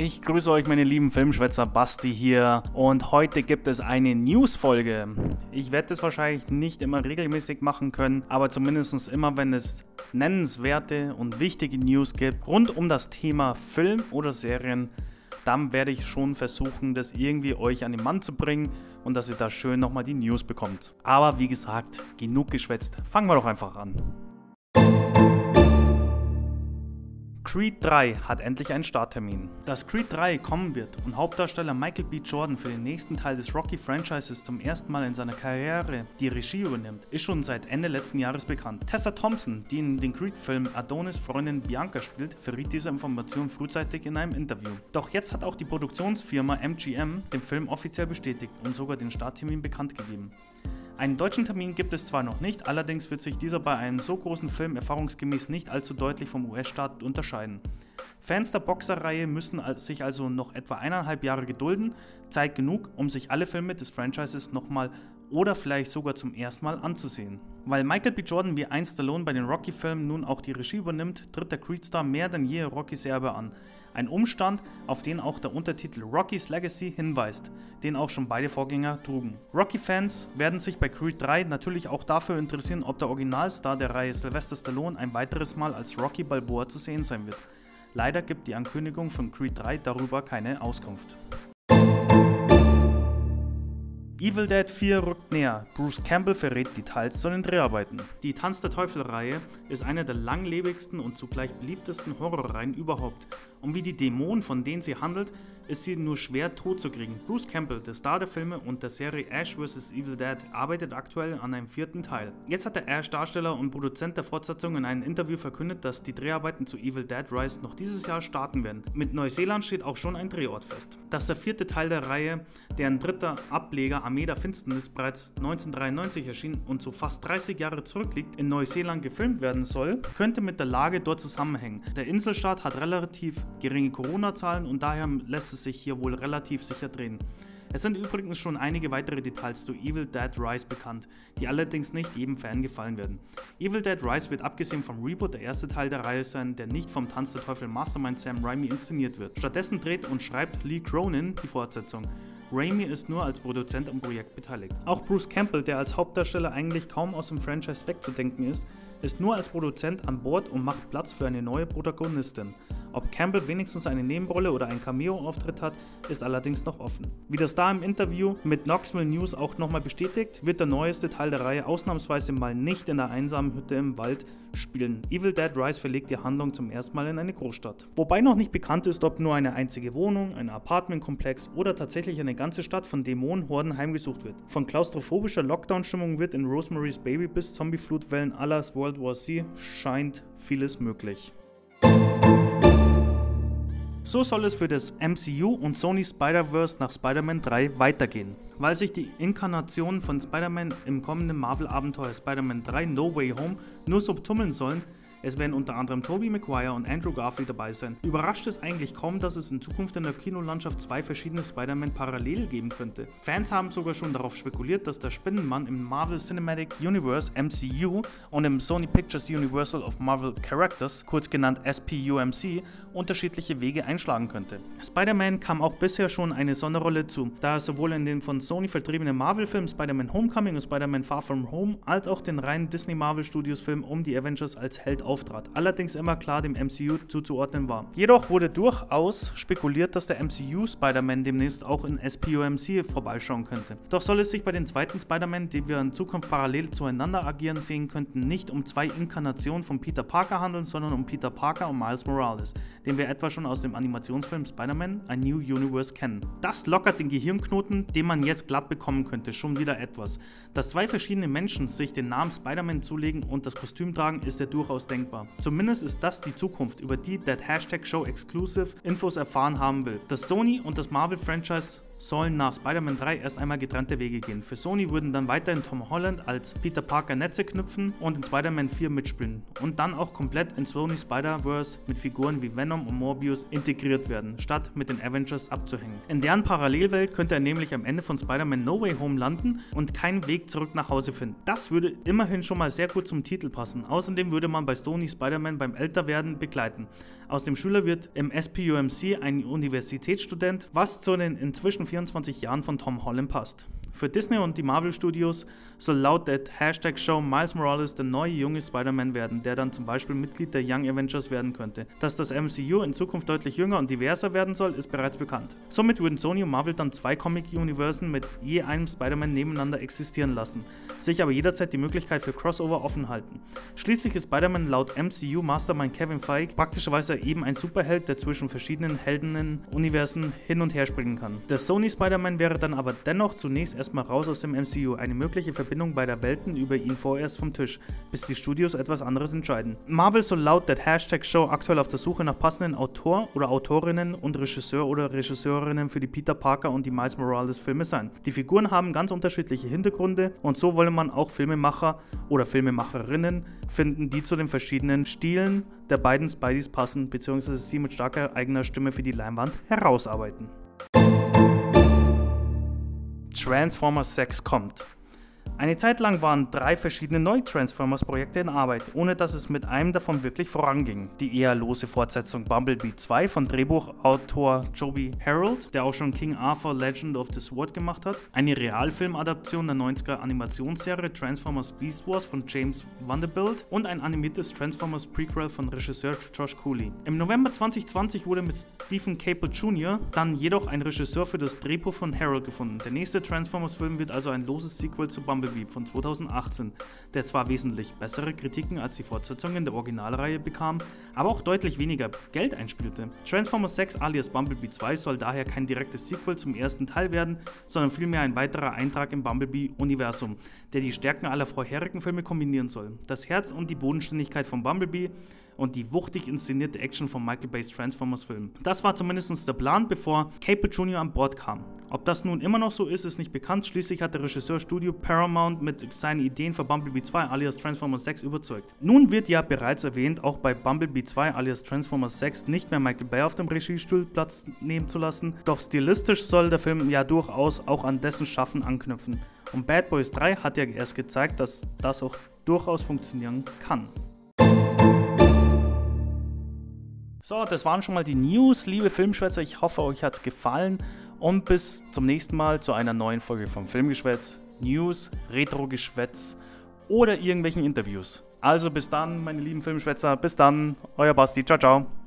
Ich grüße euch, meine lieben Filmschwätzer Basti hier und heute gibt es eine News-Folge. Ich werde das wahrscheinlich nicht immer regelmäßig machen können, aber zumindest immer, wenn es nennenswerte und wichtige News gibt rund um das Thema Film oder Serien, dann werde ich schon versuchen, das irgendwie euch an den Mann zu bringen und dass ihr da schön nochmal die News bekommt. Aber wie gesagt, genug geschwätzt, fangen wir doch einfach an. Creed 3 hat endlich einen Starttermin. Dass Creed 3 kommen wird und Hauptdarsteller Michael B. Jordan für den nächsten Teil des Rocky-Franchises zum ersten Mal in seiner Karriere die Regie übernimmt, ist schon seit Ende letzten Jahres bekannt. Tessa Thompson, die in den Creed-Film Adonis Freundin Bianca spielt, verriet diese Information frühzeitig in einem Interview. Doch jetzt hat auch die Produktionsfirma MGM den Film offiziell bestätigt und sogar den Starttermin bekannt gegeben. Einen deutschen Termin gibt es zwar noch nicht, allerdings wird sich dieser bei einem so großen Film erfahrungsgemäß nicht allzu deutlich vom US-Staat unterscheiden. Fans der Boxerreihe müssen sich also noch etwa eineinhalb Jahre gedulden, Zeit genug, um sich alle Filme des Franchises nochmal oder vielleicht sogar zum ersten Mal anzusehen. Weil Michael B. Jordan wie einst Stallone bei den Rocky-Filmen nun auch die Regie übernimmt, tritt der Creed-Star mehr denn je Rocky-Serbe an. Ein Umstand, auf den auch der Untertitel Rocky's Legacy hinweist, den auch schon beide Vorgänger trugen. Rocky-Fans werden sich bei Creed 3 natürlich auch dafür interessieren, ob der Originalstar der Reihe Sylvester Stallone ein weiteres Mal als Rocky Balboa zu sehen sein wird. Leider gibt die Ankündigung von Creed 3 darüber keine Auskunft. Evil Dead 4 rückt näher. Bruce Campbell verrät Details zu den Dreharbeiten. Die Tanz der Teufel-Reihe ist eine der langlebigsten und zugleich beliebtesten Horrorreihen überhaupt. Und wie die Dämonen, von denen sie handelt, ist sie nur schwer tot zu kriegen. Bruce Campbell, der Star der Filme und der Serie Ash vs. Evil Dead, arbeitet aktuell an einem vierten Teil. Jetzt hat der Ash-Darsteller und Produzent der Fortsetzung in einem Interview verkündet, dass die Dreharbeiten zu Evil Dead Rise noch dieses Jahr starten werden. Mit Neuseeland steht auch schon ein Drehort fest. Dass der vierte Teil der Reihe, deren dritter Ableger Armee der Finsternis bereits 1993 erschien und so fast 30 Jahre zurückliegt, in Neuseeland gefilmt werden soll, könnte mit der Lage dort zusammenhängen. Der Inselstaat hat relativ geringe Corona-Zahlen und daher lässt es sich hier wohl relativ sicher drehen. Es sind übrigens schon einige weitere Details zu Evil Dead Rise bekannt, die allerdings nicht jedem Fan gefallen werden. Evil Dead Rise wird abgesehen vom Reboot der erste Teil der Reihe sein, der nicht vom Tanz der Teufel Mastermind Sam Raimi inszeniert wird. Stattdessen dreht und schreibt Lee Cronin die Fortsetzung. Raimi ist nur als Produzent am Projekt beteiligt. Auch Bruce Campbell, der als Hauptdarsteller eigentlich kaum aus dem Franchise wegzudenken ist, ist nur als Produzent an Bord und macht Platz für eine neue Protagonistin. Ob Campbell wenigstens eine Nebenrolle oder einen Cameo-Auftritt hat, ist allerdings noch offen. Wie das da im Interview mit Knoxville News auch nochmal bestätigt, wird der neueste Teil der Reihe ausnahmsweise mal nicht in der einsamen Hütte im Wald spielen. Evil Dead Rise verlegt die Handlung zum ersten Mal in eine Großstadt. Wobei noch nicht bekannt ist, ob nur eine einzige Wohnung, ein Apartmentkomplex oder tatsächlich eine ganze Stadt von Dämonenhorden heimgesucht wird. Von klaustrophobischer Lockdown-Stimmung wird in Rosemary's Baby bis Zombie-Flutwellen aller World War Z scheint vieles möglich. So soll es für das MCU und Sony Spider-Verse nach Spider-Man 3 weitergehen. Weil sich die Inkarnationen von Spider-Man im kommenden Marvel-Abenteuer Spider-Man 3 No Way Home nur so tummeln sollen, es werden unter anderem Tobey Maguire und Andrew Garfield dabei sein. Überrascht es eigentlich kaum, dass es in Zukunft in der Kinolandschaft zwei verschiedene Spider-Man parallel geben könnte. Fans haben sogar schon darauf spekuliert, dass der Spinnenmann im Marvel Cinematic Universe MCU und im Sony Pictures Universal of Marvel Characters, kurz genannt SPUMC, unterschiedliche Wege einschlagen könnte. Spider-Man kam auch bisher schon eine Sonderrolle zu, da er sowohl in den von Sony vertriebenen Marvel-Filmen Spider-Man Homecoming und Spider-Man Far From Home als auch den reinen Disney Marvel Studios Film um die Avengers als Held auftrat, allerdings immer klar dem MCU zuzuordnen war. Jedoch wurde durchaus spekuliert, dass der MCU Spider-Man demnächst auch in SPOMC vorbeischauen könnte. Doch soll es sich bei den zweiten Spider-Man, die wir in Zukunft parallel zueinander agieren sehen könnten, nicht um zwei Inkarnationen von Peter Parker handeln, sondern um Peter Parker und Miles Morales, den wir etwa schon aus dem Animationsfilm Spider-Man A New Universe kennen. Das lockert den Gehirnknoten, den man jetzt glatt bekommen könnte, schon wieder etwas. Dass zwei verschiedene Menschen sich den Namen Spider-Man zulegen und das Kostüm tragen, ist ja durchaus denkbar denkbar. Zumindest ist das die Zukunft, über die That Hashtag Show Exclusive Infos erfahren haben will. Das Sony und das Marvel Franchise sollen nach Spider-Man 3 erst einmal getrennte Wege gehen. Für Sony würden dann weiterhin Tom Holland als Peter Parker Netze knüpfen und in Spider-Man 4 mitspielen und dann auch komplett in Sony Spider-Verse mit Figuren wie Venom und Morbius integriert werden, statt mit den Avengers abzuhängen. In deren Parallelwelt könnte er nämlich am Ende von Spider-Man No Way Home landen und keinen Weg zurück nach Hause finden. Das würde immerhin schon mal sehr gut zum Titel passen. Außerdem würde man bei Sony Spider-Man beim Älterwerden begleiten. Aus dem Schüler wird im SPUMC ein Universitätsstudent, was zu den inzwischen 24 Jahren von Tom Holland passt. Für Disney und die Marvel Studios soll laut der Hashtag-Show Miles Morales der neue junge Spider-Man werden, der dann zum Beispiel Mitglied der Young Avengers werden könnte. Dass das MCU in Zukunft deutlich jünger und diverser werden soll, ist bereits bekannt. Somit würden Sony und Marvel dann zwei Comic-Universen mit je einem Spider-Man nebeneinander existieren lassen, sich aber jederzeit die Möglichkeit für Crossover offen halten. Schließlich ist Spider-Man laut MCU Mastermind Kevin Feige praktischerweise eben ein Superheld, der zwischen verschiedenen Heldinnen-Universen hin und her springen kann. Der Sony Spider-Man wäre dann aber dennoch zunächst erst erstmal raus aus dem MCU. Eine mögliche Verbindung beider Welten über ihn vorerst vom Tisch, bis die Studios etwas anderes entscheiden. Marvel soll laut der Hashtag Show aktuell auf der Suche nach passenden Autor oder Autorinnen und Regisseur oder Regisseurinnen für die Peter Parker und die Miles Morales Filme sein. Die Figuren haben ganz unterschiedliche Hintergründe und so wolle man auch Filmemacher oder Filmemacherinnen finden, die zu den verschiedenen Stilen der beiden Spideys passen, bzw. sie mit starker eigener Stimme für die Leinwand herausarbeiten. Transformers 6 kommt. Eine Zeit lang waren drei verschiedene neue Transformers-Projekte in Arbeit, ohne dass es mit einem davon wirklich voranging. Die eher lose Fortsetzung Bumblebee 2 von Drehbuchautor Joby Harold, der auch schon King Arthur Legend of the Sword gemacht hat, eine Realfilmadaption der 90er Animationsserie Transformers Beast Wars von James Vanderbilt und ein animiertes Transformers Prequel von Regisseur Josh Cooley. Im November 2020 wurde mit Stephen Cable Jr. dann jedoch ein Regisseur für das Drehbuch von Harold gefunden. Der nächste Transformers-Film wird also ein loses Sequel zu Bumblebee Bumblebee von 2018, der zwar wesentlich bessere Kritiken als die Fortsetzungen der Originalreihe bekam, aber auch deutlich weniger Geld einspielte. Transformers 6 alias Bumblebee 2 soll daher kein direktes Sequel zum ersten Teil werden, sondern vielmehr ein weiterer Eintrag im Bumblebee-Universum, der die Stärken aller vorherigen Filme kombinieren soll. Das Herz und die Bodenständigkeit von Bumblebee und die wuchtig inszenierte Action von Michael Bay's Transformers Film. Das war zumindest der Plan, bevor Cable Jr. an Bord kam. Ob das nun immer noch so ist, ist nicht bekannt. Schließlich hat der Regisseur Studio Paramount mit seinen Ideen für Bumblebee 2 alias Transformers 6 überzeugt. Nun wird ja bereits erwähnt, auch bei Bumblebee 2 alias Transformers 6 nicht mehr Michael Bay auf dem Regiestuhl Platz nehmen zu lassen, doch stilistisch soll der Film ja durchaus auch an dessen Schaffen anknüpfen. Und Bad Boys 3 hat ja erst gezeigt, dass das auch durchaus funktionieren kann. So, das waren schon mal die News, liebe Filmschwätzer. Ich hoffe, euch hat es gefallen. Und bis zum nächsten Mal zu einer neuen Folge vom Filmgeschwätz, News, Retro-Geschwätz oder irgendwelchen Interviews. Also bis dann, meine lieben Filmschwätzer. Bis dann, euer Basti. Ciao, ciao.